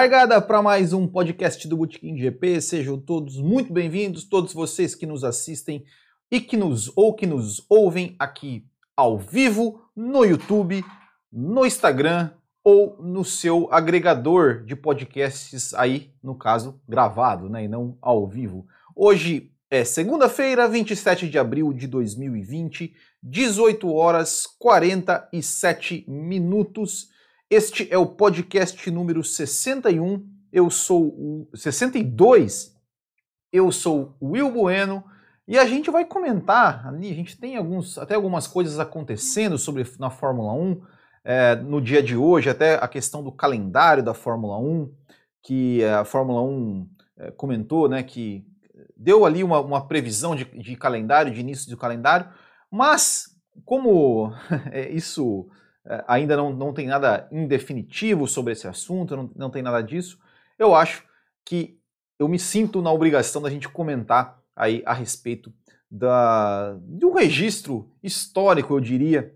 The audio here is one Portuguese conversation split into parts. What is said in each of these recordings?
Largada para mais um podcast do Botequim GP. Sejam todos muito bem-vindos, todos vocês que nos assistem e que nos ou que nos ouvem aqui ao vivo no YouTube, no Instagram ou no seu agregador de podcasts aí, no caso, gravado, né, e não ao vivo. Hoje é segunda-feira, 27 de abril de 2020, 18 horas 47 minutos. Este é o podcast número 61. Eu sou o 62. Eu sou o Will Bueno e a gente vai comentar ali, a gente tem alguns, até algumas coisas acontecendo sobre na Fórmula 1 é, no dia de hoje, até a questão do calendário da Fórmula 1, que a Fórmula 1 é, comentou, né, que deu ali uma, uma previsão de, de, calendário, de início do calendário, mas como é, isso ainda não, não tem nada indefinitivo sobre esse assunto, não, não tem nada disso, eu acho que eu me sinto na obrigação da gente comentar aí a respeito da, de um registro histórico, eu diria,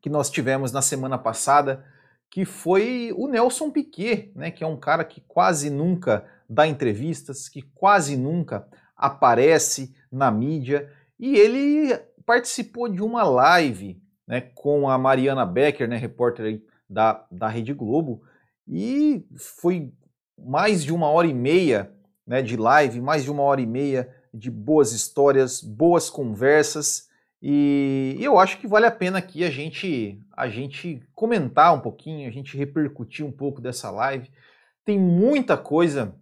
que nós tivemos na semana passada, que foi o Nelson Piquet, né, que é um cara que quase nunca dá entrevistas, que quase nunca aparece na mídia, e ele participou de uma live né, com a Mariana Becker, né, repórter da, da Rede Globo, e foi mais de uma hora e meia né, de live, mais de uma hora e meia de boas histórias, boas conversas, e eu acho que vale a pena aqui a gente, a gente comentar um pouquinho, a gente repercutir um pouco dessa live. Tem muita coisa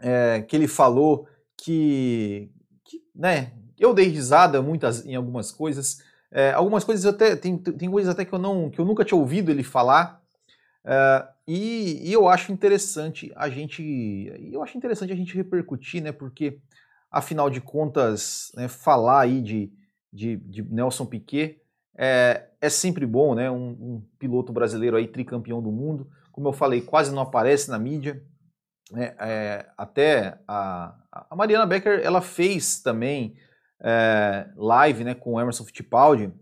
é, que ele falou que, que, né, eu dei risada muitas, em algumas coisas. É, algumas coisas até tem, tem coisas até que eu não que eu nunca tinha ouvido ele falar. É, e, e, eu acho interessante a gente eu acho interessante a gente repercutir, né? Porque afinal de contas, né, falar aí de de, de Nelson Piquet. É, é, sempre bom, né? Um, um, piloto brasileiro aí, tricampeão do mundo. Como eu falei, quase não aparece na mídia. É, é, até a, a, Mariana Becker, ela fez também é, live né, com o Emerson Fittipaldi.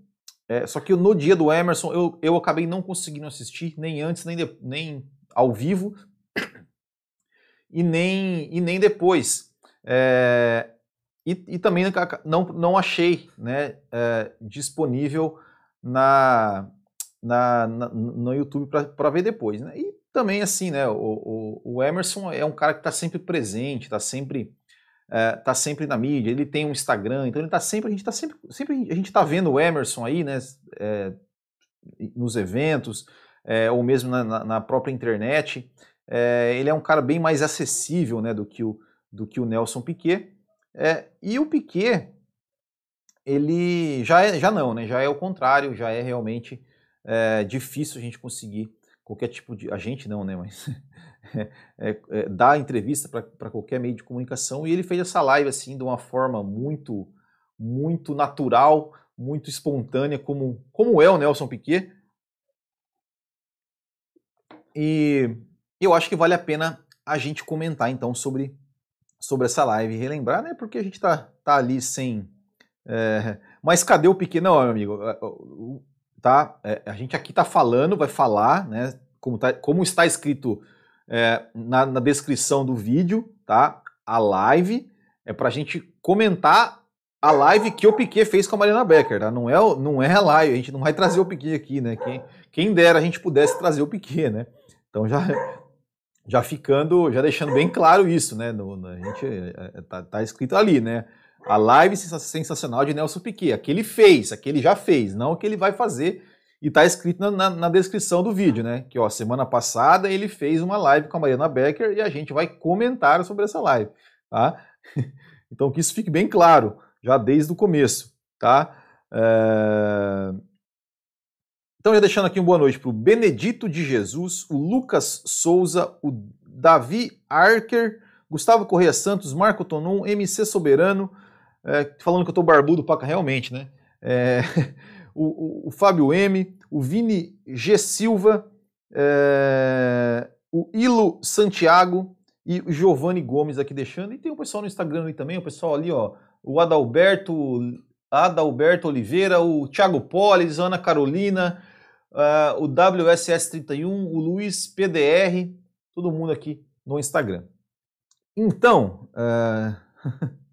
É, só que no dia do Emerson, eu, eu acabei não conseguindo assistir, nem antes, nem, de, nem ao vivo, e nem, e nem depois. É, e, e também não, não achei né, é, disponível na, na, na, no YouTube para ver depois. Né? E também assim, né, o, o, o Emerson é um cara que está sempre presente, está sempre é, tá sempre na mídia, ele tem um Instagram, então ele tá sempre, a gente tá sempre, sempre a gente tá vendo o Emerson aí, né, é, nos eventos, é, ou mesmo na, na, própria internet, é, ele é um cara bem mais acessível, né, do que o, do que o Nelson Piquet, e o Piquet, ele já, é, já não, né? Já é o contrário, já é realmente difícil a gente conseguir qualquer tipo de. A gente não, né? Mas é, é, dar entrevista para qualquer meio de comunicação. E ele fez essa live assim de uma forma muito, muito natural, muito espontânea, como, como é o Nelson Piquet. E eu acho que vale a pena a gente comentar então sobre sobre essa live e relembrar, né? Porque a gente tá, tá ali sem. É... Mas cadê o Piquet? Não, meu amigo. Tá, é, a gente aqui tá falando, vai falar, né? Como, tá, como está escrito é, na, na, descrição do vídeo, tá? A live é pra gente comentar a live que o Piquet fez com a Mariana Becker, tá? Não é, não é a live, a gente não vai trazer o Piquet aqui, né? Quem, quem dera a gente pudesse trazer o Piquet, né? Então já, já ficando, já deixando bem claro isso, né? No, no, a gente é, é, tá, tá, escrito ali, né? A live sensacional de Nelson Piquet, aquele fez, aquele já fez, não o que ele vai fazer. E tá escrito na, na, na, descrição do vídeo, né? Que ó, semana passada ele fez uma live com a Mariana Becker e a gente vai comentar sobre essa live, tá? Então que isso fique bem claro, já desde o começo, tá? É... Então, já deixando aqui uma boa noite para o Benedito de Jesus, o Lucas Souza, o Davi Arker, Gustavo Correia Santos, Marco Tonon, MC Soberano, é, falando que eu estou barbudo para realmente, né? É, o, o, o, Fábio M, o Vini G. Silva, é, o Ilo Santiago e o Giovanni Gomes aqui deixando. E tem o pessoal no Instagram ali também, o pessoal ali, ó, o Adalberto, Adalberto Oliveira, o Thiago Polis, Ana Carolina, uh, o WSS31, o Luiz PDR, todo mundo aqui no Instagram. Então, uh...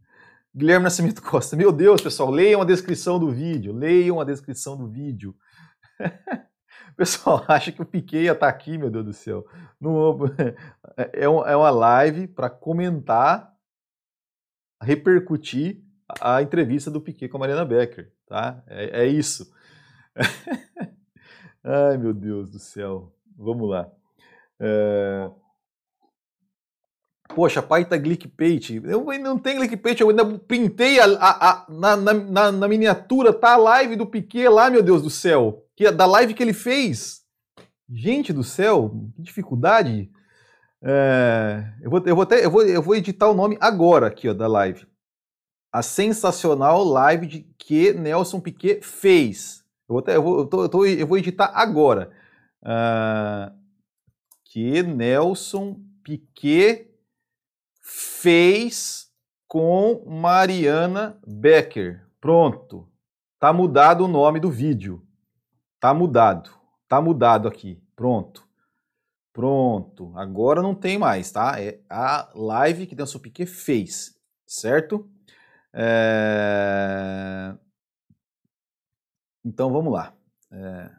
Guilherme Nascimento Costa, meu Deus, pessoal, leiam a descrição do vídeo, leiam a descrição do vídeo. O pessoal acha que o Piquet ia estar tá aqui, meu Deus do céu. É, é uma live para comentar, repercutir a entrevista do Piquet com a Mariana Becker, tá? É, é isso. Ai, meu Deus do céu. Vamos lá. É... Poxa, tá clickbait. Eu não tenho clickbait, eu ainda pintei a, a, a na, na, na, miniatura, tá a live do Piquet lá, meu Deus do céu. Que, da live que ele fez. Gente do céu, que dificuldade. É, eu, vou, eu, vou até, eu, vou, eu vou editar o nome agora aqui ó, da live. A sensacional live de, que Nelson Piquet fez. Eu vou, até, eu vou, eu tô, eu tô, eu vou editar agora. Uh, que Nelson Piquet fez com Mariana Becker. Pronto. Tá mudado o nome do vídeo. Tá mudado. Tá mudado aqui. Pronto. Pronto. Agora não tem mais, tá? É a live que Nelson Piquet fez, certo? É... Então vamos lá. É...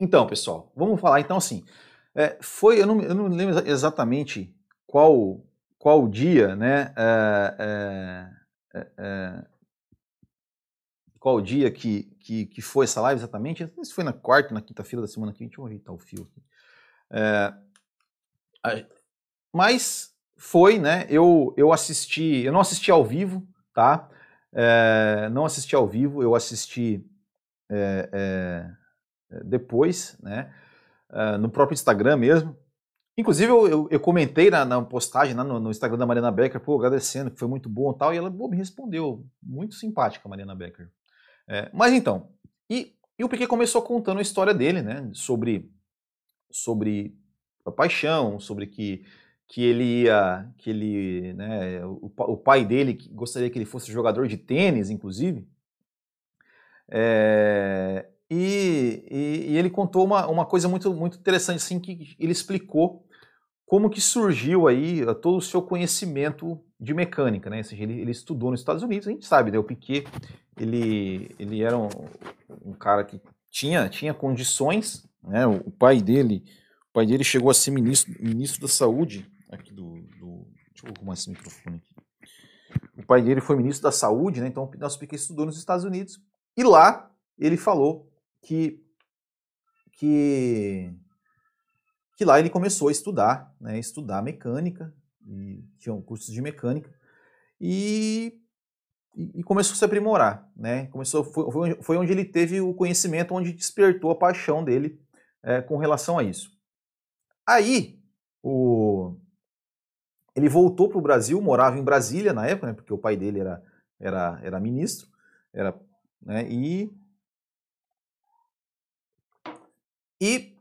Então, pessoal, vamos falar então assim. É, foi, eu não, eu não lembro exatamente qual, qual dia, né? É, é, é, qual dia que, que, que foi essa live exatamente? Não sei se foi na quarta, na quinta-feira da semana que vem. Deixa eu ajeitar o fio aqui. mas foi, né? Eu, eu assisti, eu não assisti ao vivo, tá? não assisti ao vivo, eu assisti depois, né? no próprio Instagram mesmo. Inclusive, eu, eu, eu comentei na, na postagem lá no, no, Instagram da Mariana Becker, pô, agradecendo, que foi muito bom e tal, e ela pô, me respondeu. Muito simpática, Mariana Becker. É, mas então, e, e o Piquet começou contando a história dele, né? Sobre, sobre a paixão, sobre que, que ele ia. que ele. Né, o, o pai dele gostaria que ele fosse jogador de tênis, inclusive. É, e, e, e, ele contou uma, uma coisa muito, muito interessante, assim, que ele explicou como que surgiu aí eh, todo o seu conhecimento de mecânica, né? Ou seja, ele, ele estudou nos Estados Unidos, a gente sabe, né? O Piquet, ele, ele era um, um cara que tinha, tinha condições, né? O, o, pai dele, o pai dele chegou a ser ministro, ministro da saúde, aqui do, do deixa eu arrumar esse microfone aqui. O pai dele foi ministro da saúde, né? Então o nosso Piquet estudou nos Estados Unidos e lá ele falou que que que lá ele começou a estudar, né, estudar mecânica, e tinha cursos de mecânica, e, e, começou a se aprimorar, né, começou, foi, foi onde ele teve o conhecimento, onde despertou a paixão dele é, com relação a isso. Aí, o, ele voltou para o Brasil, morava em Brasília na época, né, porque o pai dele era, era, era ministro, era, né, e, e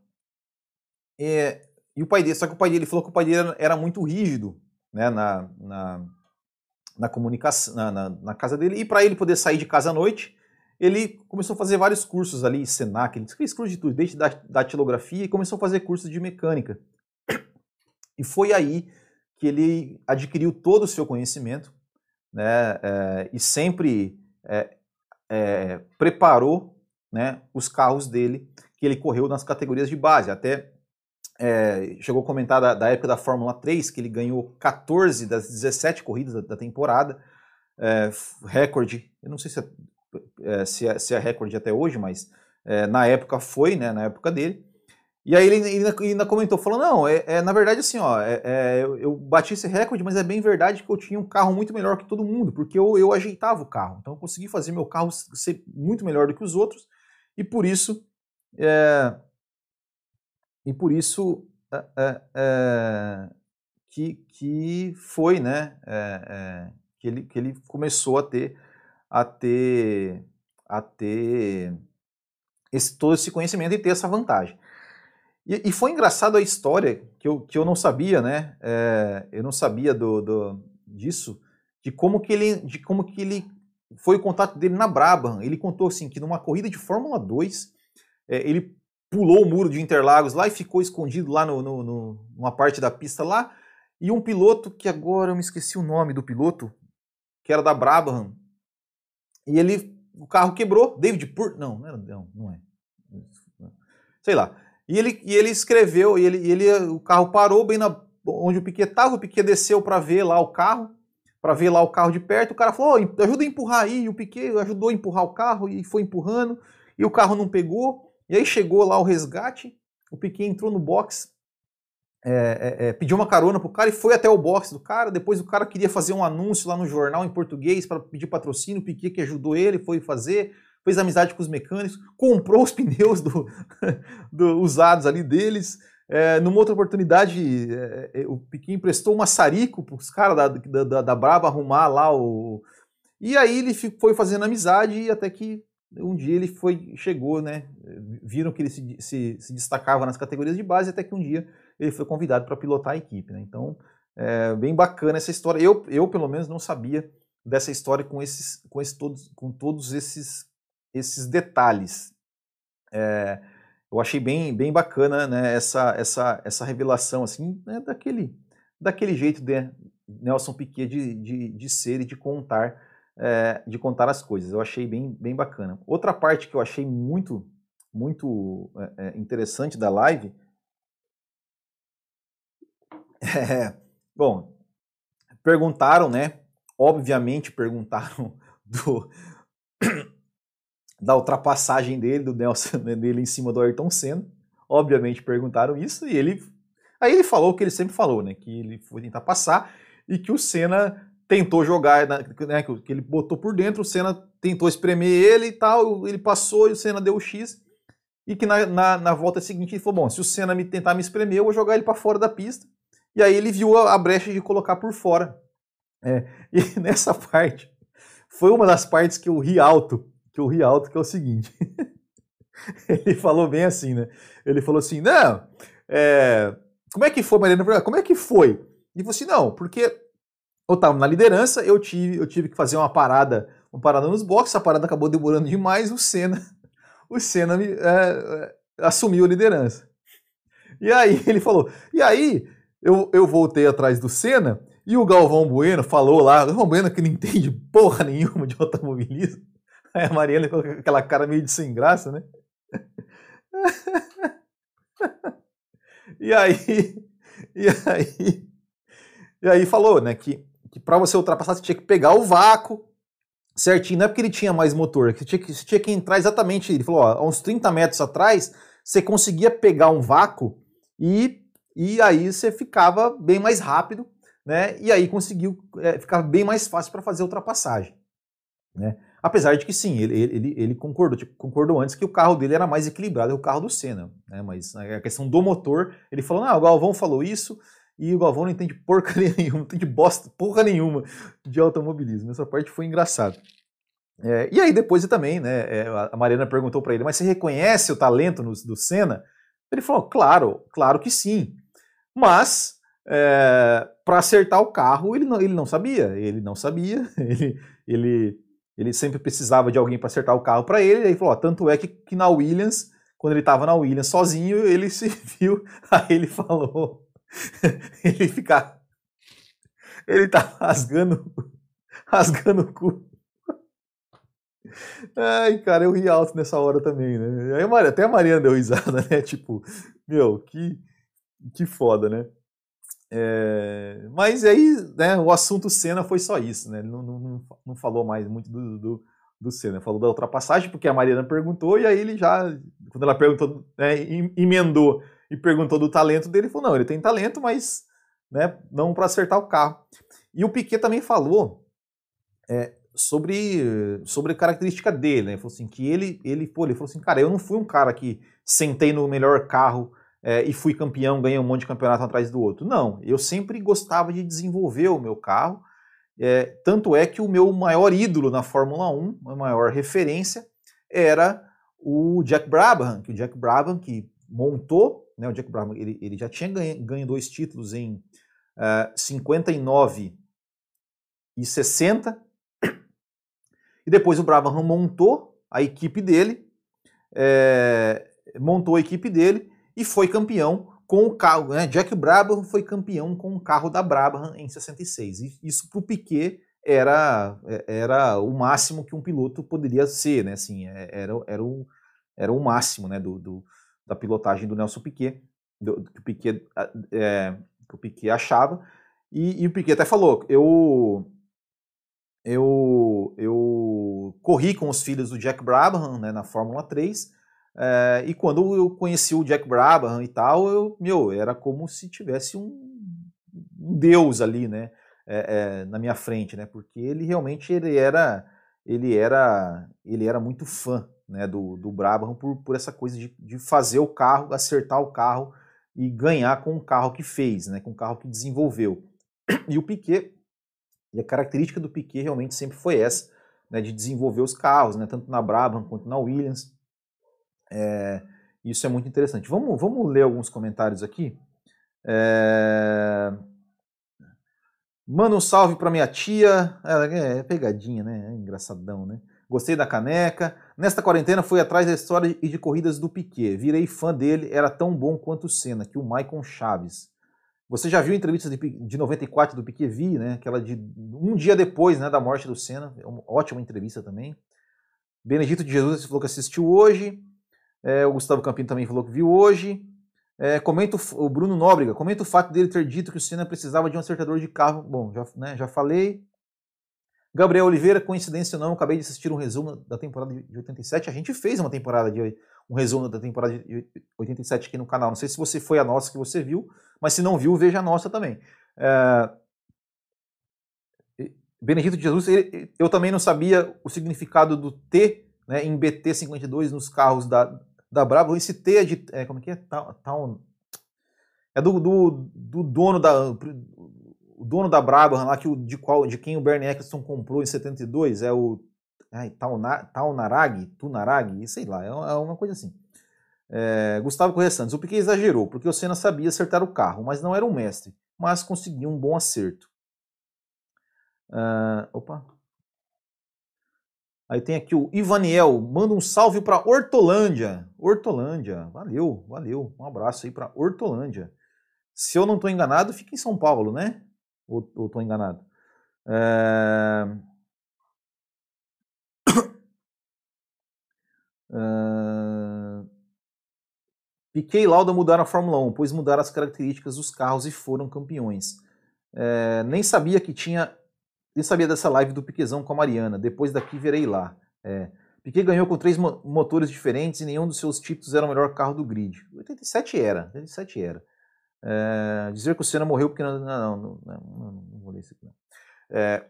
é, e o pai dele, só que o pai dele falou que o pai dele era muito rígido né, na, na, na comunicação, na, na, na, casa dele, e para ele poder sair de casa à noite, ele começou a fazer vários cursos ali, Senac, ele fez curso de tudo, desde da datilografia, e começou a fazer cursos de mecânica. E foi aí que ele adquiriu todo o seu conhecimento, né, é, e sempre é, é, preparou né, os carros dele, que ele correu nas categorias de base, até é, chegou a comentar da, da, época da Fórmula 3, que ele ganhou 14 das 17 corridas da, da temporada, é, recorde, eu não sei se é, é, se é, se é recorde até hoje, mas é, na época foi, né, na época dele. E aí ele ainda, ainda comentou, falou, não, é, é na verdade assim, ó, eu, eu, bati esse recorde, mas é bem verdade que eu tinha um carro muito melhor que todo mundo, porque eu, eu ajeitava o carro, então eu consegui fazer meu carro ser muito melhor do que os outros, e por isso e por isso é, é, que, que foi, né, é, que, ele, que ele começou a ter, a ter, a ter esse, todo esse conhecimento e ter essa vantagem. E, e, foi engraçado a história que eu, que eu não sabia, né? É, eu não sabia do, do, disso, de como que ele, de como que ele foi o contato dele na Brabham. Ele contou assim que numa corrida de Fórmula 2, é, ele pulou o muro de Interlagos lá e ficou escondido lá no, no, no, numa parte da pista lá. E um piloto, que agora eu me esqueci o nome do piloto, que era da Brabham, e ele, o carro quebrou, David Pur, não, não, era, não, não é, sei lá. E ele, e ele escreveu, e ele, e ele, o carro parou bem na, onde o Piquet estava, o Piquet desceu para ver lá o carro, para ver lá o carro de perto, o cara falou, oh, ajuda a empurrar aí, e o Piquet ajudou a empurrar o carro e foi empurrando, e o carro não pegou, e aí chegou lá o resgate, o Piquet entrou no box, é, é, pediu uma carona pro cara e foi até o box do cara. Depois o cara queria fazer um anúncio lá no jornal em português para pedir patrocínio. O Piquet que ajudou ele, foi fazer, fez amizade com os mecânicos, comprou os pneus do, do usados ali deles. É, numa outra oportunidade, é, o Piquet emprestou um maçarico para os caras da, da, da Braba arrumar lá o. E aí ele foi fazendo amizade e até que um dia ele foi, chegou, né? Viram que ele se, se, se destacava nas categorias de base, até que um dia ele foi convidado para pilotar a equipe. Né? Então, é bem bacana essa história. Eu, eu, pelo menos, não sabia dessa história com esses, com esses todos, com todos esses, esses detalhes. É, eu achei bem, bem bacana né, essa, essa, essa revelação assim, né, daquele, daquele jeito de Nelson Piquet de, de, de ser e de contar, é, de contar as coisas. Eu achei bem, bem bacana. Outra parte que eu achei muito, muito é, interessante da live é, bom, perguntaram, né? Obviamente perguntaram do, da ultrapassagem dele, do Nelson, dele em cima do Ayrton Senna. Obviamente perguntaram isso e ele. Aí ele falou o que ele sempre falou, né? Que ele foi tentar passar e que o Senna tentou jogar, né, que ele botou por dentro, o Senna tentou espremer ele e tal, ele passou e o Senna deu o X. E que na, na, na volta seguinte ele falou: bom, se o Senna me tentar me espremer, eu vou jogar ele para fora da pista. E aí ele viu a, a brecha de colocar por fora. É, e nessa parte, foi uma das partes que eu ri alto, que eu ri alto, que é o seguinte. ele falou bem assim, né? Ele falou assim, não, é, como é que foi, Mariana? Como é que foi? E falou assim, não, porque eu estava na liderança, eu tive, eu tive que fazer uma parada, uma parada nos boxes, a parada acabou demorando demais, o Senna, o Senna me, é, é, assumiu a liderança. E aí ele falou, e aí eu, eu voltei atrás do Senna e o Galvão Bueno falou lá, o Galvão Bueno que não entende porra nenhuma de automobilismo. Aí a Mariana com aquela cara meio de sem graça, né? E aí, e aí, e aí falou, né, que, que para você ultrapassar você tinha que pegar o vácuo certinho, não é porque ele tinha mais motor, você tinha que, você tinha que entrar exatamente, ele falou, ó, uns 30 metros atrás, você conseguia pegar um vácuo e e aí você ficava bem mais rápido, né? E aí conseguiu, é, ficava bem mais fácil para fazer a ultrapassagem, né? Apesar de que sim, ele, ele, ele concordou, tipo, concordou antes que o carro dele era mais equilibrado que o carro do Senna, né? Mas a questão do motor, ele falou, ah, o Galvão falou isso, e o Galvão não entende porcaria nenhuma, não entende bosta, porra nenhuma de automobilismo. Essa parte foi engraçada. É, e aí depois também, né, é, a Mariana perguntou para ele, mas você reconhece o talento no, do Senna? Ele falou, claro, claro que sim. Mas, é, para acertar o carro, ele não, ele não sabia. Ele não sabia. Ele, ele, ele sempre precisava de alguém para acertar o carro para ele. Aí falou: ó, tanto é que, que na Williams, quando ele estava na Williams sozinho, ele se viu. Aí ele falou: ele fica. Ele tá rasgando, rasgando o cu. Ai, cara, eu ri alto nessa hora também, né? Aí, até a Mariana deu risada, né? Tipo, meu, que, que foda, né? É, mas aí, né, o assunto Senna foi só isso, né? Ele não, não, não falou mais muito do, do, do Senna, falou da ultrapassagem, porque a Mariana perguntou, e aí ele já, quando ela perguntou, né, emendou e perguntou do talento dele, ele falou: não, ele tem talento, mas né, não para acertar o carro. E o Piquet também falou é, sobre, sobre a característica dele, né? Ele falou assim: que ele, ele, pô, ele falou assim, cara, eu não fui um cara que sentei no melhor carro é, e fui campeão, ganhei um monte de campeonato atrás do outro. Não, eu sempre gostava de desenvolver o meu carro. É, tanto é que o meu maior ídolo na Fórmula 1, a maior referência, era o Jack Brabham, que o Jack Brabham que montou, né, o Jack Brabham, ele, ele já tinha ganho, ganho dois títulos em uh, 59 e 60, e depois o Brabham montou a equipe dele, é, montou a equipe dele e foi campeão com o carro. Né? Jack Brabham foi campeão com o carro da Brabham em 66. E isso para o Piquet era, era o máximo que um piloto poderia ser, né? Assim, é, era, era, o, era o máximo né? do, do da pilotagem do Nelson Piquet, do, que, o Piquet é, que o Piquet achava. E, e, o Piquet até falou: eu, eu, eu corri com os filhos do Jack Brabham né, na Fórmula 3. É, e quando eu conheci o Jack Brabham e tal, eu, meu, era como se tivesse um, um deus ali, né, é, é, na minha frente, né, porque ele realmente ele era, ele era, ele era muito fã, né, do, do Brabham por, por essa coisa de, de fazer o carro, acertar o carro e ganhar com o carro que fez, né, com o carro que desenvolveu. E o Piquet, e a característica do Piquet realmente sempre foi essa, né, de desenvolver os carros, né, tanto na Brabham quanto na Williams. É, isso é muito interessante. Vamos, vamos ler alguns comentários aqui. É... Manda um salve para minha tia. É, é, pegadinha, né? É engraçadão, né? Gostei da caneca. Nesta quarentena fui atrás da história e de corridas do Piquet. Virei fã dele, era tão bom quanto o Senna, que o Maicon Chaves. Você já viu a entrevista de, de 94 do Piquet? Vi, né? Aquela de um dia depois né, da morte do Senna. É uma ótima entrevista também. Benedito de Jesus falou que assistiu hoje. É, o Gustavo Campino também falou que viu hoje. É, comenta o, o, Bruno Nóbrega, comenta o fato dele ter dito que o Senna precisava de um acertador de carro. Bom, já, né, já falei. Gabriel Oliveira, coincidência ou não, acabei de assistir um resumo da temporada de 87. A gente fez uma temporada de um resumo da temporada de 87 aqui no canal. Não sei se você foi a nossa que você viu, mas se não viu, veja a nossa também. É... Benedito de Jesus, ele, eu também não sabia o significado do T né, em BT52 nos carros da, da Bravo, esse T é de. É, como é que é? Town. É do, do, do dono da. O dono da Brabham lá, que o, de, qual, de quem o Bernie Eccleston comprou em 72, é o. Ai, Taunarag, Tunarag, sei lá, é, é uma coisa assim. É, Gustavo Correia Santos, o Piquet exagerou, porque o Senna sabia acertar o carro, mas não era um mestre, mas conseguiu um bom acerto. Uh, opa, Aí tem aqui o Ivaniel, manda um salve para Hortolândia. Hortolândia, valeu, valeu. Um abraço aí para Hortolândia. Se eu não estou enganado, fica em São Paulo, né? Ou estou enganado? É... É... Piquet e Lauda mudaram a Fórmula 1, pois mudaram as características dos carros e foram campeões. É... Nem sabia que tinha eu sabia dessa live do Piquezão com a Mariana. Depois daqui verei lá. É. Piquet ganhou com três motores diferentes e nenhum dos seus títulos era o melhor carro do grid. 87 era. 87 era. É, dizer que o Senna morreu porque não. Não, não, não, não, vou ler isso aqui. Não. É,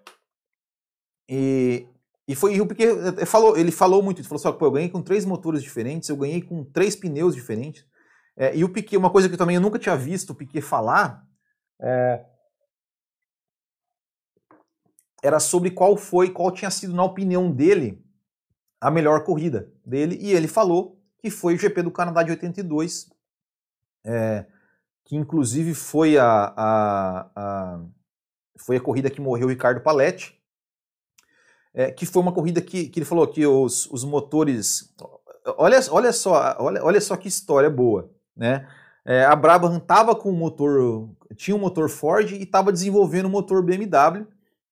e, e foi o Piquet falou, ele falou muito, ele falou assim, pô, eu ganhei com três motores diferentes, eu ganhei com três pneus diferentes. É, e o Piquet, uma coisa que eu também eu nunca tinha visto o Piquet falar, é, era sobre qual foi, qual tinha sido, na opinião dele, a melhor corrida dele. E ele falou que foi o GP do Canadá de 82, é, que inclusive foi a, a, a, foi a corrida que morreu o Ricardo Paletti. É, que foi uma corrida que, que ele falou que os, os motores. Olha, olha, só, olha, olha só que história boa. Né? É, a Brabham estava com motor. Tinha um motor Ford e estava desenvolvendo um motor BMW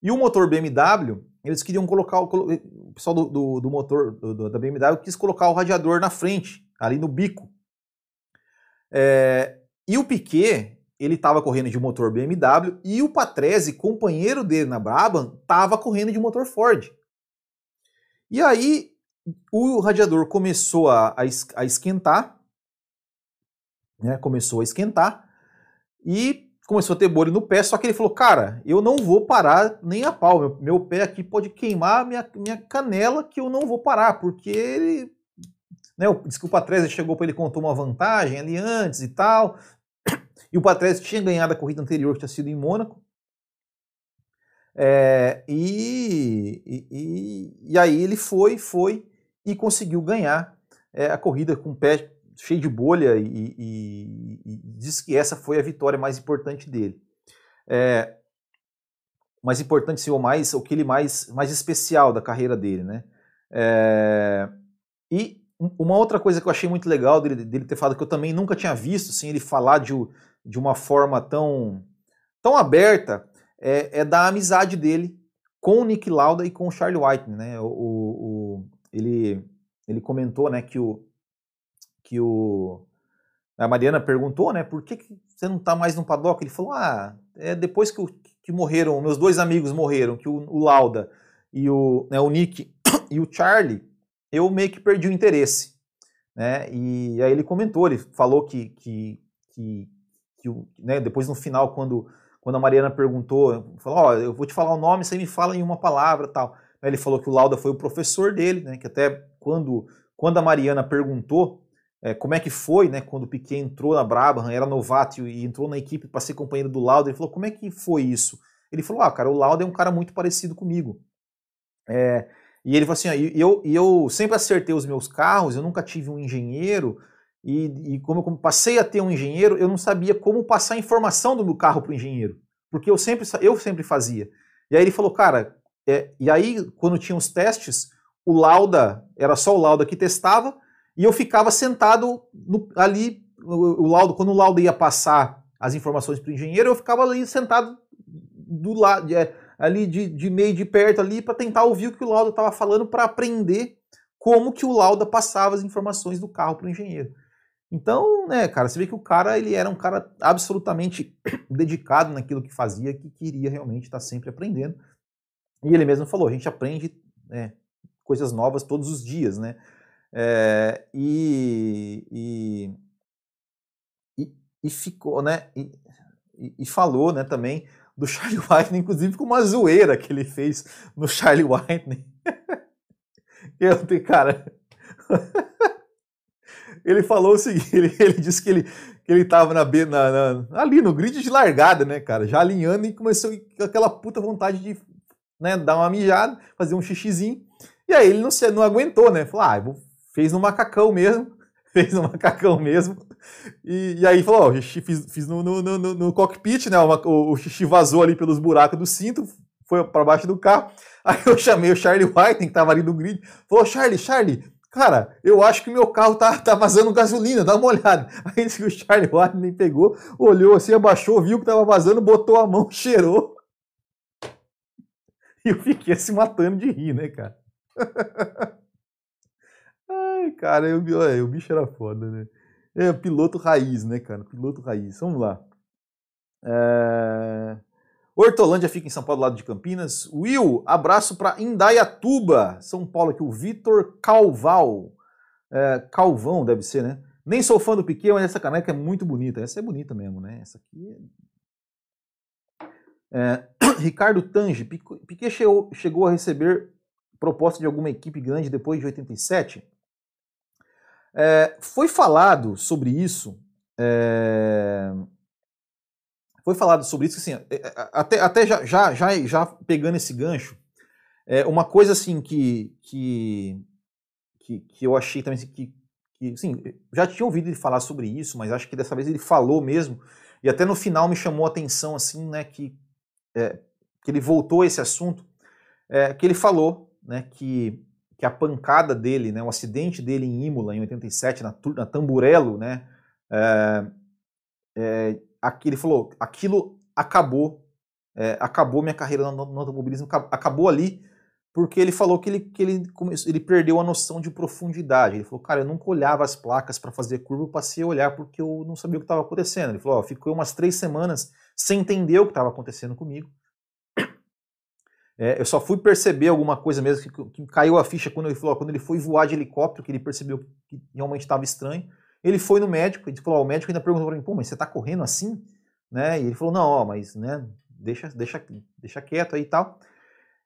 e o motor BMW, eles queriam colocar, o, o pessoal do, do, do motor do, da BMW quis colocar o radiador na frente, ali no bico. É, e o Piquet, ele estava correndo de motor BMW e o Patrese, companheiro dele na Brabham, estava correndo de motor Ford. E aí o radiador começou a, a esquentar, né, começou a esquentar, e começou a ter bolha no pé, só que ele falou, cara, eu não vou parar nem a pau, meu, meu pé aqui pode queimar minha, minha canela que eu não vou parar, porque ele, né, que o Patrese chegou para ele contou uma vantagem ali antes e tal, e o Patrese tinha ganhado a corrida anterior, que tinha sido em Mônaco, é, e, e, e, aí ele foi, foi e conseguiu ganhar é, a corrida com o pé cheio de bolha e, e, e, diz que essa foi a vitória mais importante dele. É, mais importante, sim, ou mais, o que ele mais, mais especial da carreira dele, né? É, e uma outra coisa que eu achei muito legal dele, dele ter falado, que eu também nunca tinha visto, assim, ele falar de, de uma forma tão, tão aberta, é, é da amizade dele com o Nick Lauda e com o Charlie White, né? O, o, ele, ele comentou, né, que o que o a Mariana perguntou, né, por que, que você não está mais no paddock? Ele falou, ah, é depois que, o, que morreram, meus dois amigos morreram, que o, o Lauda e o, né, o Nick e o Charlie, eu meio que perdi o interesse, né? E aí ele comentou, ele falou que que, que, que né, depois no final quando quando a Mariana perguntou, falou, ó, oh, eu vou te falar o nome, você me fala em uma palavra, tal. Aí ele falou que o Lauda foi o professor dele, né? Que até quando quando a Mariana perguntou é, como é que foi, né? Quando o Piquet entrou na Brabham, era novato e entrou na equipe para ser companheiro do Lauda, ele falou, como é que foi isso? Ele falou, ah, cara, o Lauda é um cara muito parecido comigo. É, e ele falou assim, e eu, eu sempre acertei os meus carros, eu nunca tive um engenheiro, e, e como eu passei a ter um engenheiro, eu não sabia como passar a informação do meu carro para o engenheiro, porque eu sempre, eu sempre fazia. E aí ele falou, cara, é, e aí quando tinha os testes, o Lauda, era só o Lauda que testava, e eu ficava sentado no, ali, o, o Lauda, quando o Lauda ia passar as informações para o engenheiro, eu ficava ali sentado do lado, é, ali de, de meio de perto ali para tentar ouvir o que o Lauda estava falando para aprender como que o Lauda passava as informações do carro para o engenheiro. Então, né, cara, você vê que o cara ele era um cara absolutamente dedicado naquilo que fazia, que queria realmente estar tá sempre aprendendo. E ele mesmo falou, a gente aprende né, coisas novas todos os dias, né? É, e, e, e, ficou, né? E, e, falou, né, também do Charlie White, inclusive com uma zoeira que ele fez no Charlie White. Eu, cara, ele falou o seguinte, ele, ele disse que ele, que ele tava na, na, na, ali no grid de largada, né, cara, já alinhando e começou com aquela puta vontade de né, dar uma mijada, fazer um xixizinho. E aí ele não, se, não aguentou, né? Falou, ah, fez no macacão mesmo, fez no macacão mesmo. E, e aí falou, ó, fiz, fiz no, no, no, no, cockpit, né? O, o, o, xixi vazou ali pelos buracos do cinto, foi para baixo do carro. Aí eu chamei o Charlie White, que tava ali no grid, falou, Charlie, Charlie, Cara, eu acho que meu carro tá, tá vazando gasolina, dá uma olhada. Aí o Charlie White pegou, olhou assim, abaixou, viu que tava vazando, botou a mão, cheirou. E eu fiquei se matando de rir, né, cara? Ai, cara, eu, o bicho era foda, né? É, piloto raiz, né, cara? Piloto raiz. Vamos lá. É... Hortolândia fica em São Paulo, do lado de Campinas. Will, abraço para Indaiatuba, São Paulo, aqui o Vitor Calval. É, Calvão, deve ser, né? Nem sou fã do Piquet, mas essa caneca é muito bonita. Essa é bonita mesmo, né? Essa aqui é... é Ricardo Tange, Piquet chegou, chegou a receber proposta de alguma equipe grande depois de 87? É, foi falado sobre isso é, foi falado sobre isso, assim, é, é, até, até já, já, já, já pegando esse gancho, é, uma coisa assim que, que, que, que eu achei também assim, que, que assim, já tinha ouvido ele falar sobre isso, mas acho que dessa vez ele falou mesmo, e até no final me chamou a atenção assim, né, que, é, que ele voltou a esse assunto, é, que ele falou né, que, que a pancada dele, né, o acidente dele em Imola em 87, na, na Tamburello, né, é, é, ele falou, aquilo acabou, é, acabou minha carreira no, no, automobilismo, acabou ali, porque ele falou que ele, que ele, ele perdeu a noção de profundidade. Ele falou, cara, eu nunca olhava as placas para fazer curva, eu passei a olhar porque eu não sabia o que estava acontecendo. Ele falou, ó, ficou umas três semanas sem entender o que estava acontecendo comigo. É, eu só fui perceber alguma coisa mesmo que, que, caiu a ficha quando ele falou, ó, quando ele foi voar de helicóptero, que ele percebeu que realmente estava estranho. Ele foi no médico, e falou, o médico ainda perguntou para mim, pô, mas você está correndo assim? Né? E ele falou, não, ó, mas né, deixa, deixa, deixa quieto aí e tal.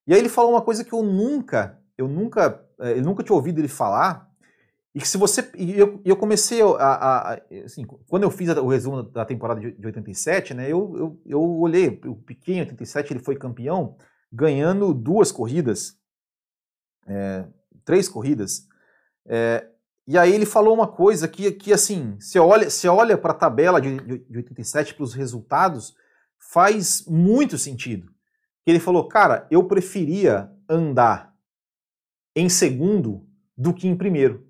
E aí ele falou uma coisa que eu nunca, eu nunca, eu nunca tinha ouvido ele falar, e que se você. E eu, eu comecei a, a, a, Assim, quando eu fiz o resumo da temporada de, de 87, né? Eu, eu, eu olhei, o Piquet em 87 ele foi campeão ganhando duas corridas, é, três corridas. É, e aí ele falou uma coisa que, que assim, você olha, olha para a tabela de, de 87 para os resultados, faz muito sentido. Ele falou, cara, eu preferia andar em segundo do que em primeiro.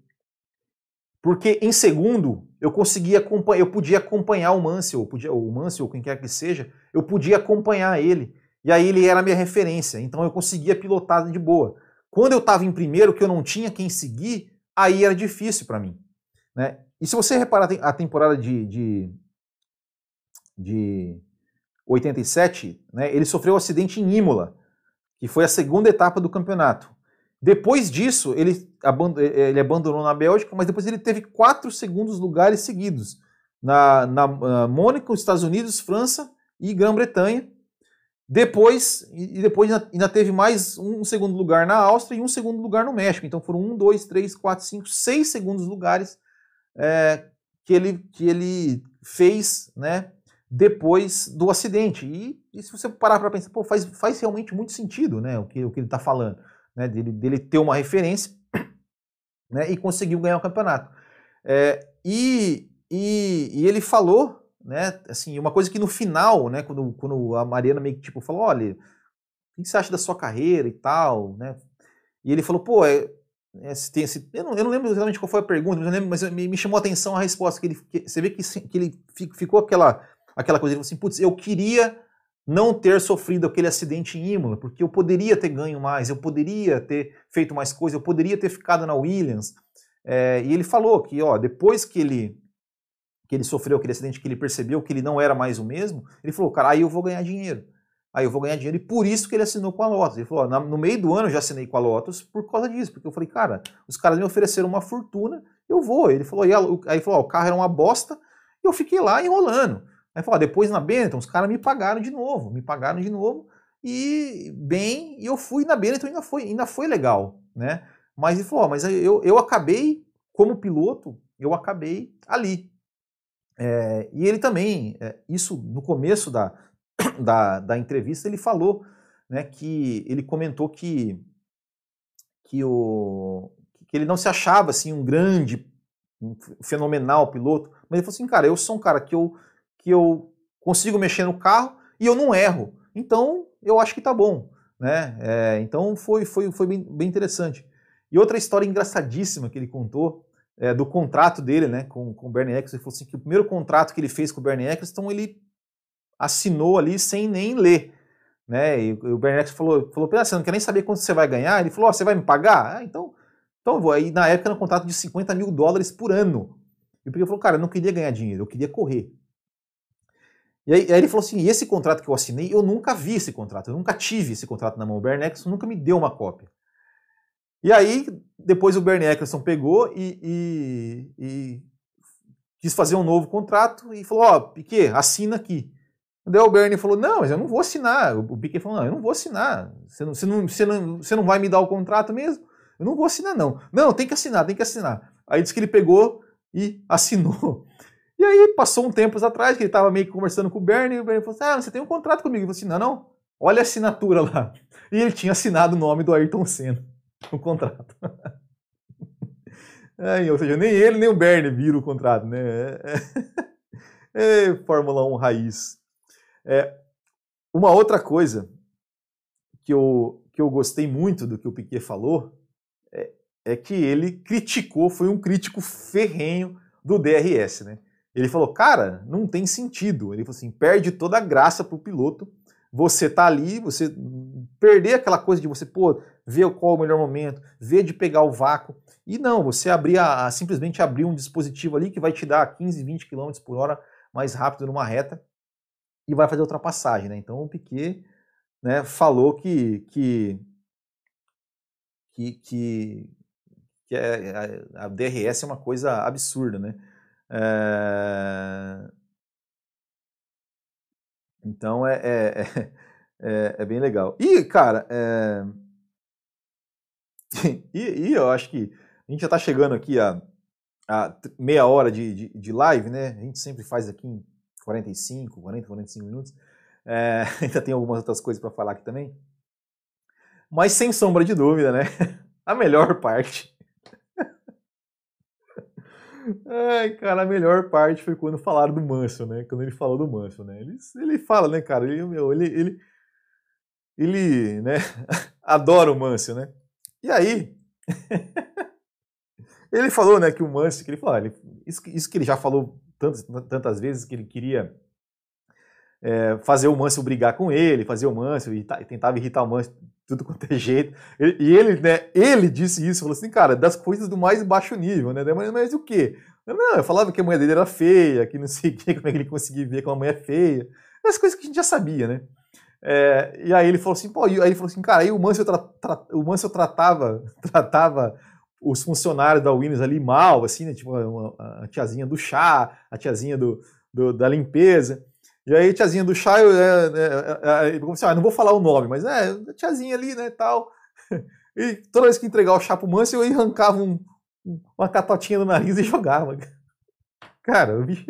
Porque em segundo eu conseguia acompanhar, eu podia acompanhar o Mansell, podia, o Mansell, ou quem quer que seja, eu podia acompanhar ele. E aí ele era a minha referência, então eu conseguia pilotar de boa. Quando eu estava em primeiro, que eu não tinha quem seguir, aí era difícil para mim. Né? E se você reparar a temporada de, de, de 87, né, ele sofreu um acidente em Imola, que foi a segunda etapa do campeonato. Depois disso, ele, ele abandonou na Bélgica, mas depois ele teve quatro segundos lugares seguidos na, na uh, Mônaco, Estados Unidos, França e Grã-Bretanha. Depois, e depois ainda teve mais um segundo lugar na Áustria e um segundo lugar no México. Então foram um, dois, três, quatro, cinco, seis segundos lugares é, que, ele, que ele fez né, depois do acidente. E, e se você parar para pensar, pô, faz, faz realmente muito sentido né, o, que, o que ele está falando, né, dele, dele ter uma referência né, e conseguiu ganhar o campeonato. É, e, e, e ele falou né? Assim, uma coisa que no final, né, quando, quando a Mariana meio que tipo falou, olha, o que você acha da sua carreira e tal, né? E ele falou, pô, é, é, tem esse, eu, não, eu não lembro exatamente qual foi a pergunta, mas, lembro, mas me, me, chamou a atenção a resposta, que ele, que, você vê que, que ele ficou aquela, aquela coisa, ele falou assim, putz, eu queria não ter sofrido aquele acidente em Imola, porque eu poderia ter ganho mais, eu poderia ter feito mais coisa, eu poderia ter ficado na Williams. É, e ele falou que, ó, depois que ele que ele sofreu aquele acidente, que ele percebeu que ele não era mais o mesmo, ele falou, cara, aí eu vou ganhar dinheiro. Aí eu vou ganhar dinheiro. E por isso que ele assinou com a Lotus. Ele falou, no meio do ano eu já assinei com a Lotus por causa disso. Porque eu falei, cara, os caras me ofereceram uma fortuna, eu vou. Ele falou, e aí ele falou, o carro era uma bosta, e eu fiquei lá enrolando. Aí falou, depois na Benetton, os caras me pagaram de novo, me pagaram de novo, e bem, e eu fui na Benetton, ainda foi, ainda foi legal, né? Mas ele falou, mas eu, eu acabei, como piloto, eu acabei ali. É, e ele também, é, isso no começo da, da, da, entrevista, ele falou né, que ele comentou que, que, o, que ele não se achava assim um grande, um fenomenal piloto, mas ele falou assim, cara, eu sou um cara que eu, que eu consigo mexer no carro e eu não erro, então eu acho que tá bom. Né? É, então foi, foi, foi bem, bem interessante. E outra história engraçadíssima que ele contou é, do contrato dele né, com, com o Bernie Eccleston. Ele falou assim que o primeiro contrato que ele fez com o Bernie Eccleston, ele assinou ali sem nem ler. Né? E o Bernie Eccleston falou, falou você não quer nem saber quanto você vai ganhar? Ele falou, oh, você vai me pagar? Ah, então, então eu vou. Aí na época era um contrato de 50 mil dólares por ano. E o Piquet falou, cara, eu não queria ganhar dinheiro, eu queria correr. E aí, aí, ele falou assim, e esse contrato que eu assinei, eu nunca vi esse contrato, eu nunca tive esse contrato na mão. O Bernie Eccleston nunca me deu uma cópia. E aí, depois o Bernie Eccleston pegou e, e, e quis fazer um novo contrato e falou: Ó, oh, Piquet, assina aqui. Daí o Bernie falou: Não, mas eu não vou assinar. O Piquet falou: Não, eu não vou assinar. Você não, você não, você não, você não vai me dar o contrato mesmo? Eu não vou assinar, não. Não, tem que assinar, tem que assinar. Aí disse que ele pegou e assinou. E aí passou um tempo atrás que ele estava meio que conversando com o Bernie, e o Bernie falou assim: Ah, você tem um contrato comigo. Eu falei assim: Não, não, olha a assinatura lá. E ele tinha assinado o nome do Ayrton Senna o contrato. É, ou seja, nem ele nem o Bernie viram o contrato, né? É, é, é Fórmula 1 raiz. É, uma outra coisa que eu, que eu gostei muito do que o Piquet falou é, é que ele criticou, foi um crítico ferrenho do DRS, né? Ele falou, cara, não tem sentido. Ele falou assim, perde toda a graça pro piloto você tá ali, você perder aquela coisa de você, pô, ver qual é o melhor momento, ver de pegar o vácuo. E não, você abrir a, simplesmente abrir um dispositivo ali que vai te dar 15, 20 km por hora mais rápido numa reta e vai fazer ultrapassagem, né? Então o Piquet né, falou que, que, que, que, que é, a, a DRS é uma coisa absurda, né? É... Então é, é, é, é, bem legal. E, cara, é... e, e, eu acho que a gente já está chegando aqui a, a meia hora de, de, de, live, né? A gente sempre faz aqui em 45, 40, 45 minutos. É, ainda tem algumas outras coisas para falar aqui também. Mas sem sombra de dúvida, né? A melhor parte Ai, cara, a melhor parte foi quando falaram do Manso, né? Quando ele falou do Manso, né? Ele, ele fala, né, cara? Ele, meu, ele, ele, ele, né? Adora o Manso, né? E aí, ele falou, né, que o Mansell, que ele falou, ele, isso, isso, que ele já falou tantas, tantas vezes, que ele queria é, fazer o Mansell brigar com ele, fazer o Mansell e tentava irritar o Mansell tudo quanto é jeito. E ele, né, ele disse isso, falou assim, cara, das coisas do mais baixo nível, né? Mas, mas o quê? Não, eu falava que a mulher dele era feia, que não sei o que, como é que ele conseguia ver com uma mulher feia. As coisas que a gente já sabia, né? É, e aí ele falou assim, pô, aí ele falou assim, cara, aí o Mansell, tra, tra, o Mansell tratava, tratava os funcionários da Williams ali mal, assim, né? Tipo, a, a tiazinha do chá, a tiazinha do, do, da limpeza. E aí, tiazinha do chá, eu, é, é, é, assim, ah, não vou falar o nome, mas é, tiazinha ali, né, tal. E toda vez que entregar o chá pro Mansell, eu arrancava um, uma catotinha no nariz e jogava. Cara, o bicho...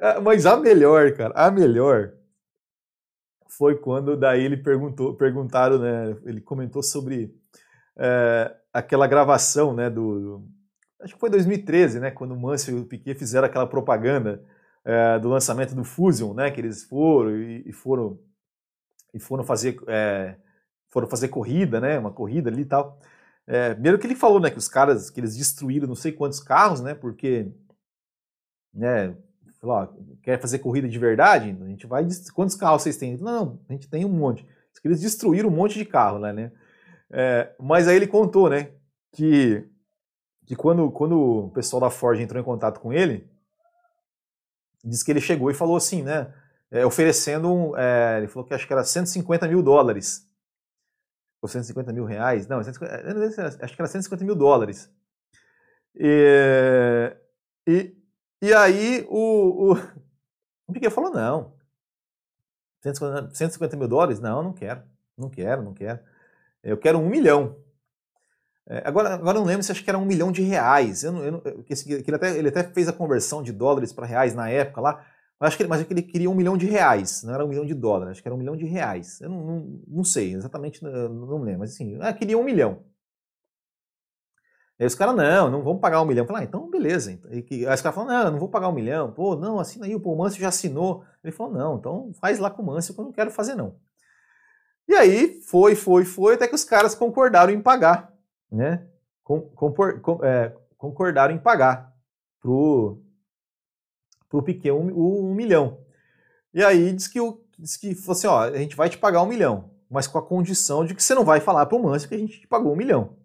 Ah, mas a melhor, cara, a melhor foi quando daí ele perguntou, perguntaram, né? Ele comentou sobre é, aquela gravação, né? Do, acho que foi 2013, né? Quando o Mansell e o Piquet fizeram aquela propaganda é, do lançamento do Fusion, né? Que eles foram e, e foram e foram fazer é, foram fazer corrida, né? Uma corrida ali e tal. É, primeiro que ele falou, né? Que os caras que eles destruíram não sei quantos carros, né? Porque né, falou, ó, quer fazer corrida de verdade? A gente vai. Quantos carros vocês têm? Não, a gente tem um monte. Eles destruíram um monte de carro lá, né? É, mas aí ele contou, né? Que, que quando, quando o pessoal da Ford entrou em contato com ele, disse que ele chegou e falou assim, né? É, oferecendo, é, ele falou que acho que era 150 mil dólares. Ou 150 mil reais? Não, 150, acho que era 150 mil dólares. E, e e aí o, o, o Piquet falou, não. 150, 150 mil dólares? Não, não quero. Não quero, não quero. Eu quero um milhão. É, agora, agora não lembro se acho que era um milhão de reais. Eu não, eu não, que ele, até, ele até fez a conversão de dólares para reais na época lá. Mas acho, que, mas acho que ele queria um milhão de reais, não era um milhão de dólares, acho que era um milhão de reais. Eu não, não, não sei, exatamente não, não lembro, mas assim, ah, queria um milhão. Aí os caras, não, não vamos pagar um milhão. Falei, ah, então beleza. Aí os caras falaram, não, não vou pagar um milhão. Pô, não, assina aí, pô, o Mâncio já assinou. Ele falou, não, então faz lá com o Mâncio que eu não quero fazer não. E aí foi, foi, foi, até que os caras concordaram em pagar, né? Com, com, é, concordaram em pagar pro, pro Piquet um, um, milhão. E aí diz que, diz que falou assim, ó, a gente vai te pagar um milhão, mas com a condição de que você não vai falar pro Mâncio que a gente te pagou um milhão.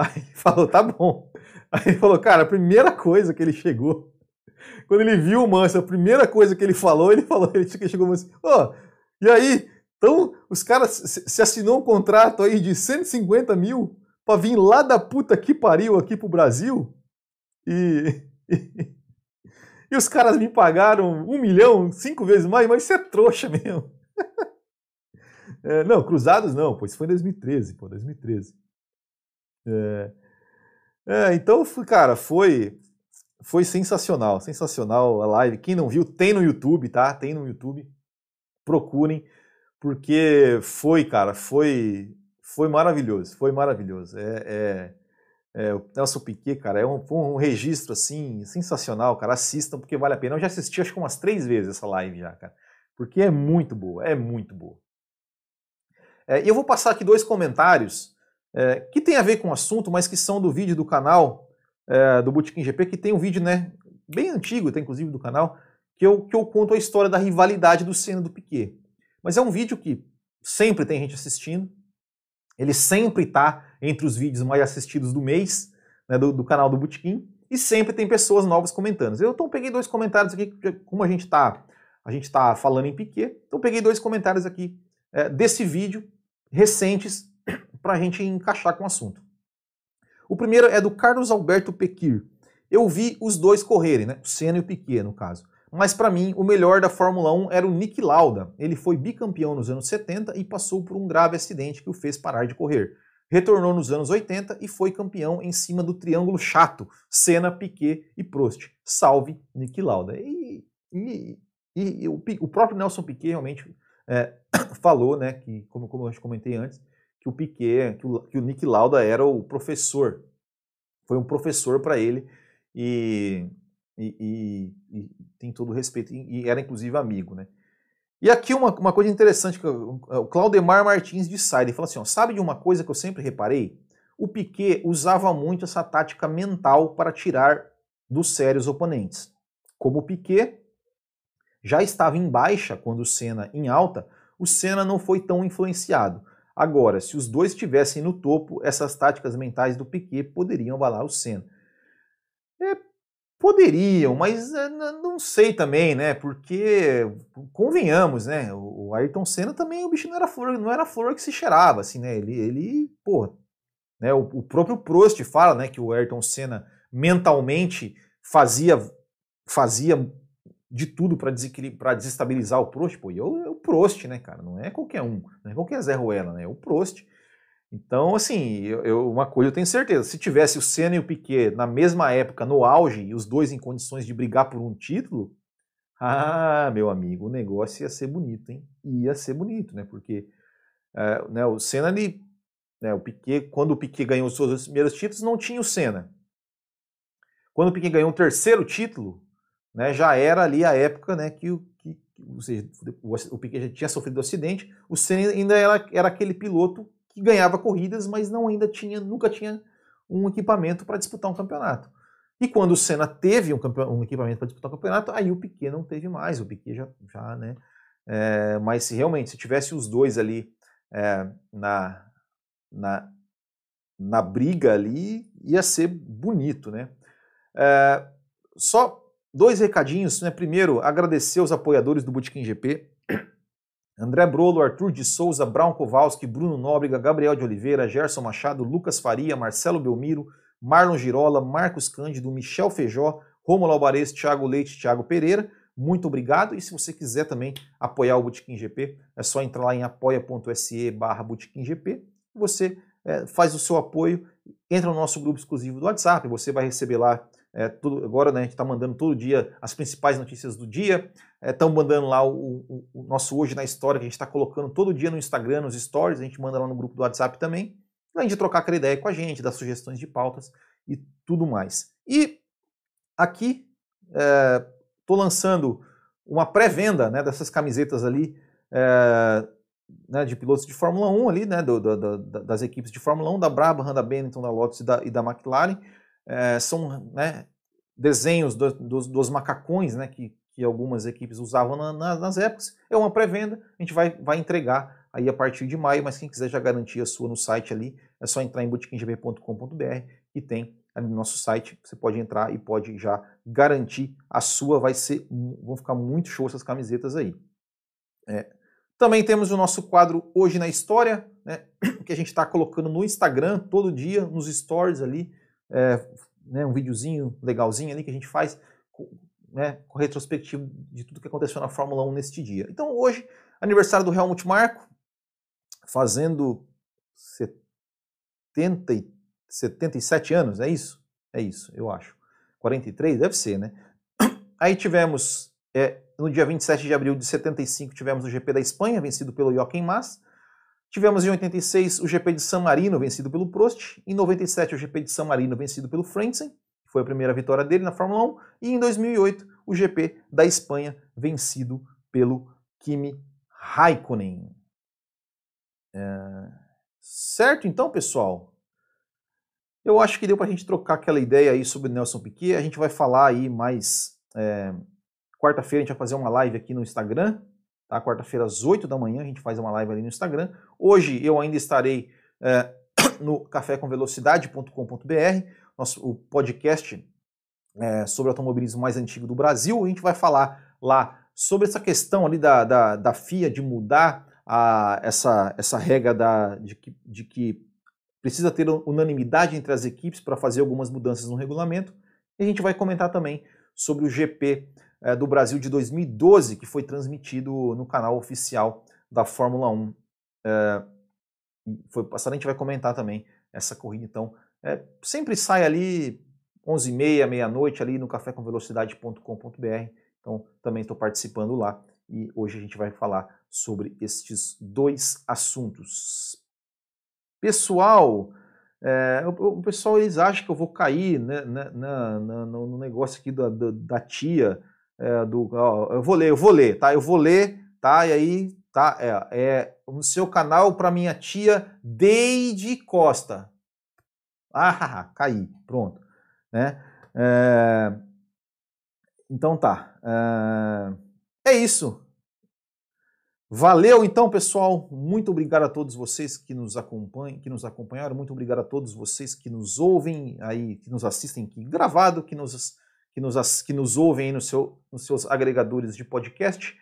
Aí falou, tá bom. Aí ele falou, cara, a primeira coisa que ele chegou, quando ele viu o Manso, a primeira coisa que ele falou, ele falou, ele chegou assim, ó, oh, e aí, então os caras se assinou um contrato aí de 150 mil pra vir lá da puta que pariu aqui pro Brasil e, e, e os caras me pagaram um milhão, cinco vezes mais, mas isso é trouxa mesmo. É, não, cruzados não, pô, isso foi em 2013, pô, 2013. É, é, então, cara, foi foi sensacional, sensacional a live. Quem não viu, tem no YouTube, tá? Tem no YouTube. Procurem, porque foi, cara, foi foi maravilhoso, foi maravilhoso. É, é, é o Nelson Piquet, cara, é um, um registro assim sensacional, cara. Assistam porque vale a pena. Eu já assisti acho que umas três vezes essa live já, cara, porque é muito boa, é muito boa. É, eu vou passar aqui dois comentários é, que tem a ver com o assunto, mas que são do vídeo do canal é, do Bootkin GP, que tem um vídeo né, bem antigo, tem inclusive do canal, que eu, que eu conto a história da rivalidade do Senna e do Piquet. Mas é um vídeo que sempre tem gente assistindo, ele sempre está entre os vídeos mais assistidos do mês, né, do, do, canal do Bootkin, e sempre tem pessoas novas comentando. Eu então peguei dois comentários aqui, como a gente está a gente tá falando em Piquet, então peguei dois comentários aqui é, desse vídeo recentes para a gente encaixar com o assunto. O primeiro é do Carlos Alberto Pequir. Eu vi os dois correrem, né? o Senna e o Piquet, no caso. Mas para mim, o melhor da Fórmula 1 era o Nick Lauda. Ele foi bicampeão nos anos 70 e passou por um grave acidente que o fez parar de correr. Retornou nos anos 80 e foi campeão em cima do triângulo chato, Senna, Piquet e Prost. Salve Nick Lauda. E, e, e, e o, o, próprio Nelson Piquet realmente é, falou, né, que, como, como eu comentei antes, que o Piquet, que o, que o Nick Lauda era o professor. Foi um professor para ele e, e, e, e, tem todo o respeito. E, era inclusive amigo, né? E aqui uma, uma coisa interessante, que o Claudemar Martins de Sá, ele fala assim, ó, sabe de uma coisa que eu sempre reparei? O Piquet usava muito essa tática mental para tirar do sério os oponentes. Como o Piquet já estava em baixa quando o Senna em alta, o Senna não foi tão influenciado. Agora, se os dois estivessem no topo, essas táticas mentais do Piquet poderiam abalar o Senna. É, poderiam, mas é, não sei também, né? Porque convenhamos, né? O Ayrton Senna também o bicho não era flor, não era flor que se cheirava, assim, né? Ele, ele, pô, né? O, o próprio Prost fala, né, que o Ayrton Senna mentalmente fazia fazia de tudo para desestabilizar o Prost, pô, e é o Prost, né, cara? Não é qualquer um, não é qualquer Zé Ruela, né? É o Prost. Então, assim, eu, eu, uma coisa eu tenho certeza: se tivesse o Senna e o Piquet na mesma época, no auge, e os dois em condições de brigar por um título, ah, meu amigo, o negócio ia ser bonito, hein? Ia ser bonito, né? Porque é, né, o Senna, ele, né, o Piquet, quando o Piquet ganhou os seus primeiros títulos, não tinha o Senna. Quando o Piquet ganhou o terceiro título, né, já era ali a época né, que, o, que ou seja, o Piquet já tinha sofrido um acidente, o Senna ainda era, era aquele piloto que ganhava corridas, mas não ainda tinha, nunca tinha um equipamento para disputar um campeonato. E quando o Senna teve um, um equipamento para disputar um campeonato, aí o Piquet não teve mais, o Piquet já, já né? É, mas se realmente, se tivesse os dois ali é, na, na, na briga ali, ia ser bonito, né? É, só Dois recadinhos, né? Primeiro, agradecer os apoiadores do Botequim GP. André Brolo, Arthur de Souza, Brown Kowalski, Bruno Nóbrega, Gabriel de Oliveira, Gerson Machado, Lucas Faria, Marcelo Belmiro, Marlon Girola, Marcos Cândido, Michel Feijó, Romulo Alvarez, Thiago Leite, Thiago Pereira. Muito obrigado. E se você quiser também apoiar o Botequim GP, é só entrar lá em apoia.se barra GP. Você é, faz o seu apoio, entra no nosso grupo exclusivo do WhatsApp, você vai receber lá é, tudo, agora né, a gente está mandando todo dia as principais notícias do dia. Estão é, mandando lá o, o, o, nosso Hoje na História, que a gente está colocando todo dia no Instagram, nos stories. A gente manda lá no grupo do WhatsApp também. Além de trocar aquela ideia com a gente, dar sugestões de pautas e tudo mais. E aqui estou é, lançando uma pré-venda né, dessas camisetas ali. É, né, de pilotos de Fórmula 1 ali, né, do, do, do, das equipes de Fórmula 1, da Brabham, Honda Benetton, da Lotus e da, e da McLaren é, são né, desenhos do, dos, dos, macacões né, que, que algumas equipes usavam na, na, nas épocas. É uma pré-venda, a gente vai, vai entregar aí a partir de maio, mas quem quiser já garantir a sua no site ali, é só entrar em botequimgb.com.br e tem ali no nosso site, você pode entrar e pode já garantir a sua, vai ser, vão ficar muito show essas camisetas aí. É. Também temos o nosso quadro Hoje na História, né, que a gente está colocando no Instagram todo dia, nos stories ali, é, né, um videozinho legalzinho ali que a gente faz né, com retrospectivo de tudo que aconteceu na Fórmula 1 neste dia. Então hoje, aniversário do Helmut Marko, fazendo 70, 77 anos, é isso? É isso, eu acho. 43? Deve ser, né? Aí tivemos, é, no dia 27 de abril de 75, tivemos o GP da Espanha, vencido pelo Joaquim Mas. Tivemos em 86 o GP de San Marino, vencido pelo Prost. Em 97 o GP de San Marino, vencido pelo Frentzen, que foi a primeira vitória dele na Fórmula 1. E em 2008 o GP da Espanha, vencido pelo Kimi Raikkonen. É... Certo então, pessoal? Eu acho que deu para a gente trocar aquela ideia aí sobre Nelson Piquet. A gente vai falar aí mais... É... Quarta-feira a gente vai fazer uma live aqui no Instagram, Tá? Quarta-feira, às 8 da manhã, a gente faz uma live ali no Instagram. Hoje eu ainda estarei é, no cafécomvelocidade.com.br, nosso o podcast é, sobre automobilismo mais antigo do Brasil. A gente vai falar lá sobre essa questão ali da, da, da FIA de mudar a, essa, essa regra da, de, que, de que precisa ter unanimidade entre as equipes para fazer algumas mudanças no regulamento. E a gente vai comentar também sobre o GP é, do Brasil de 2012, que foi transmitido no canal oficial da Fórmula 1. É, foi passado, a gente vai comentar também essa corrida. Então, é, sempre sai ali 11h30, meia-noite, ali no cafécomvelocidade.com.br. Então, também estou participando lá e hoje a gente vai falar sobre estes dois assuntos. Pessoal, é, o, o, pessoal eles acham que eu vou cair né, na, na, na, no negócio aqui da, da, da tia é, do, ó, eu vou ler, eu vou ler, tá? Eu vou ler tá? E aí, tá? É, é seu canal para minha tia Deide Costa. Ah, caí, pronto, né? É, então tá. É, é isso. Valeu então, pessoal. Muito obrigado a todos vocês que nos acompanham, que nos acompanharam. Muito obrigado a todos vocês que nos ouvem aí, que nos assistem aqui gravado, que nos que nos, que nos ouvem aí no seu, nos seus agregadores de podcast.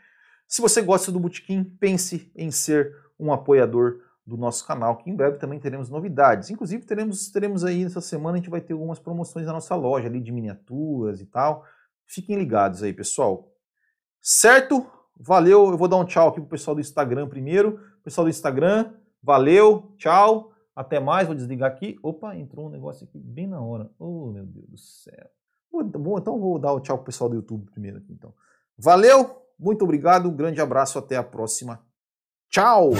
Se você gosta do Botequim, pense em ser um apoiador do nosso canal, que em breve também teremos novidades. Inclusive, teremos, teremos aí nessa semana, a gente vai ter algumas promoções na nossa loja ali de miniaturas e tal. Fiquem ligados aí, pessoal. Certo? Valeu, eu vou dar um tchau aqui pro pessoal do Instagram primeiro. Pessoal do Instagram, valeu, tchau, até mais, vou desligar aqui. Opa, entrou um negócio aqui bem na hora. Oh, meu Deus do céu. Bom, então vou dar o tchau pro pessoal do YouTube primeiro aqui, então. Valeu, muito obrigado, um grande abraço, até a próxima. Tchau!